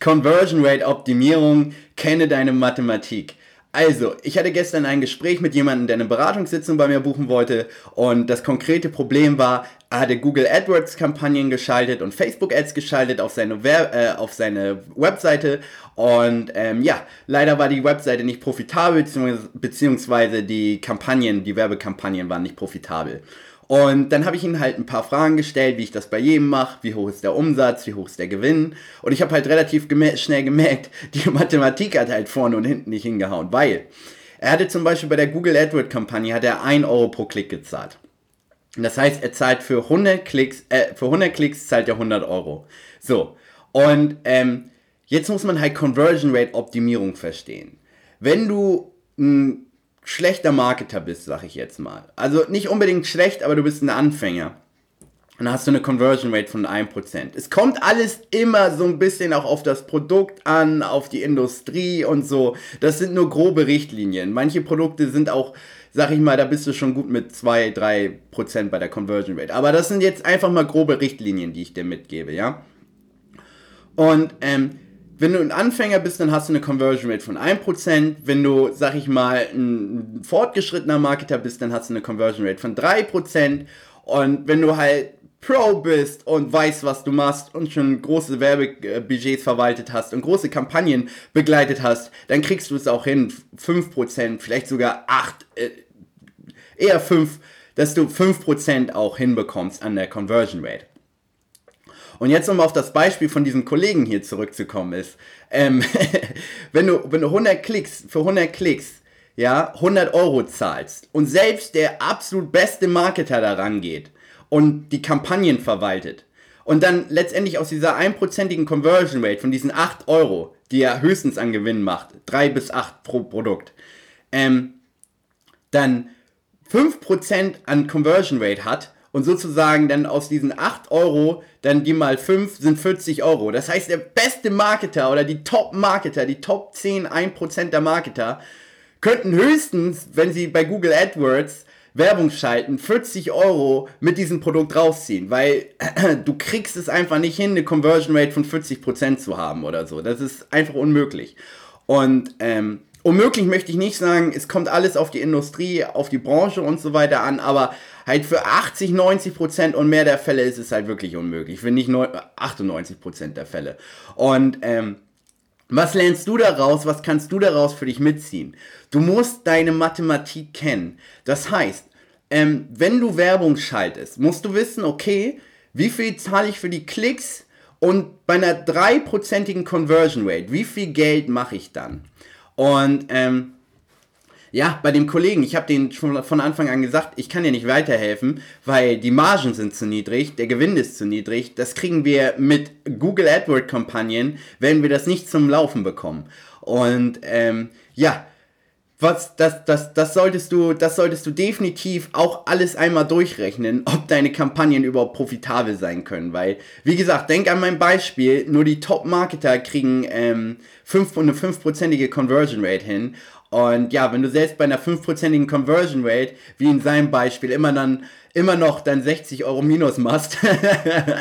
Conversion Rate Optimierung, kenne deine Mathematik. Also, ich hatte gestern ein Gespräch mit jemandem, der eine Beratungssitzung bei mir buchen wollte und das konkrete Problem war, er hatte Google AdWords Kampagnen geschaltet und Facebook Ads geschaltet auf seine, Wer äh, auf seine Webseite und ähm, ja, leider war die Webseite nicht profitabel, beziehungsweise die Kampagnen, die Werbekampagnen waren nicht profitabel. Und dann habe ich ihm halt ein paar Fragen gestellt, wie ich das bei jedem mache, wie hoch ist der Umsatz, wie hoch ist der Gewinn. Und ich habe halt relativ gem schnell gemerkt, die Mathematik hat halt vorne und hinten nicht hingehauen, weil er hatte zum Beispiel bei der Google AdWords Kampagne hat er 1 Euro pro Klick gezahlt. Das heißt, er zahlt für 100 Klicks, äh, für 100 Klicks zahlt er 100 Euro. So. Und ähm, jetzt muss man halt Conversion Rate Optimierung verstehen. Wenn du ein schlechter Marketer bist, sag ich jetzt mal. Also nicht unbedingt schlecht, aber du bist ein Anfänger. dann hast du eine Conversion Rate von 1%. Es kommt alles immer so ein bisschen auch auf das Produkt an, auf die Industrie und so. Das sind nur grobe Richtlinien. Manche Produkte sind auch, sag ich mal, da bist du schon gut mit 2, 3% bei der Conversion Rate. Aber das sind jetzt einfach mal grobe Richtlinien, die ich dir mitgebe, ja. Und ähm, wenn du ein Anfänger bist, dann hast du eine Conversion Rate von 1%. Wenn du, sag ich mal, ein fortgeschrittener Marketer bist, dann hast du eine Conversion Rate von 3%. Und wenn du halt Pro bist und weißt, was du machst und schon große Werbebudgets verwaltet hast und große Kampagnen begleitet hast, dann kriegst du es auch hin, 5%, vielleicht sogar 8, äh, eher 5, dass du 5% auch hinbekommst an der Conversion Rate. Und jetzt, um auf das Beispiel von diesem Kollegen hier zurückzukommen, ist, ähm, wenn, du, wenn du 100 Klicks, für 100 Klicks, ja, 100 Euro zahlst und selbst der absolut beste Marketer daran geht und die Kampagnen verwaltet und dann letztendlich aus dieser einprozentigen Conversion Rate von diesen 8 Euro, die er höchstens an Gewinn macht, 3 bis 8 pro Produkt, ähm, dann 5% an Conversion Rate hat und sozusagen dann aus diesen 8 Euro, dann die mal 5 sind 40 Euro. Das heißt, der beste Marketer oder die Top-Marketer, die Top 10, 1% der Marketer, könnten höchstens, wenn sie bei Google AdWords Werbung schalten, 40 Euro mit diesem Produkt rausziehen, weil du kriegst es einfach nicht hin, eine Conversion Rate von 40% zu haben oder so. Das ist einfach unmöglich. Und ähm, unmöglich möchte ich nicht sagen, es kommt alles auf die Industrie, auf die Branche und so weiter an, aber halt für 80, 90 Prozent und mehr der Fälle ist es halt wirklich unmöglich. Für nicht 98 Prozent der Fälle. Und ähm, was lernst du daraus? Was kannst du daraus für dich mitziehen? Du musst deine Mathematik kennen. Das heißt, ähm, wenn du Werbung schaltest, musst du wissen, okay, wie viel zahle ich für die Klicks und bei einer dreiprozentigen Conversion Rate, wie viel Geld mache ich dann? Und ähm, ja, bei dem Kollegen, ich habe den schon von Anfang an gesagt, ich kann dir nicht weiterhelfen, weil die Margen sind zu niedrig, der Gewinn ist zu niedrig. Das kriegen wir mit Google AdWords Kampagnen, wenn wir das nicht zum Laufen bekommen. Und ähm, ja, was, das, das, das solltest du, das solltest du definitiv auch alles einmal durchrechnen, ob deine Kampagnen überhaupt profitabel sein können, weil, wie gesagt, denk an mein Beispiel, nur die Top-Marketer kriegen ähm, 5, eine 5%ige Conversion Rate hin und ja, wenn du selbst bei einer 5%igen Conversion Rate, wie in seinem Beispiel, immer dann immer noch dann 60 Euro minus machst,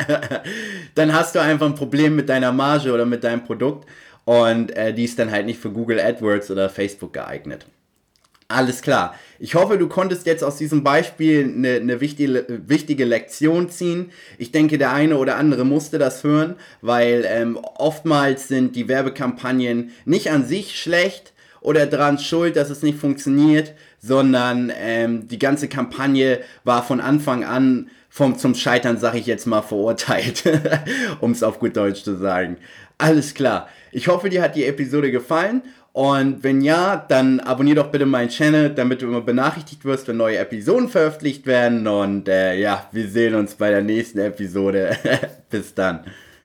dann hast du einfach ein Problem mit deiner Marge oder mit deinem Produkt. Und äh, die ist dann halt nicht für Google AdWords oder Facebook geeignet. Alles klar. Ich hoffe, du konntest jetzt aus diesem Beispiel eine, eine wichtige, wichtige Lektion ziehen. Ich denke, der eine oder andere musste das hören, weil ähm, oftmals sind die Werbekampagnen nicht an sich schlecht, oder daran schuld, dass es nicht funktioniert, sondern ähm, die ganze Kampagne war von Anfang an vom, zum Scheitern, sag ich jetzt mal, verurteilt, um es auf gut Deutsch zu sagen. Alles klar. Ich hoffe, dir hat die Episode gefallen. Und wenn ja, dann abonnier doch bitte meinen Channel, damit du immer benachrichtigt wirst, wenn neue Episoden veröffentlicht werden. Und äh, ja, wir sehen uns bei der nächsten Episode. Bis dann.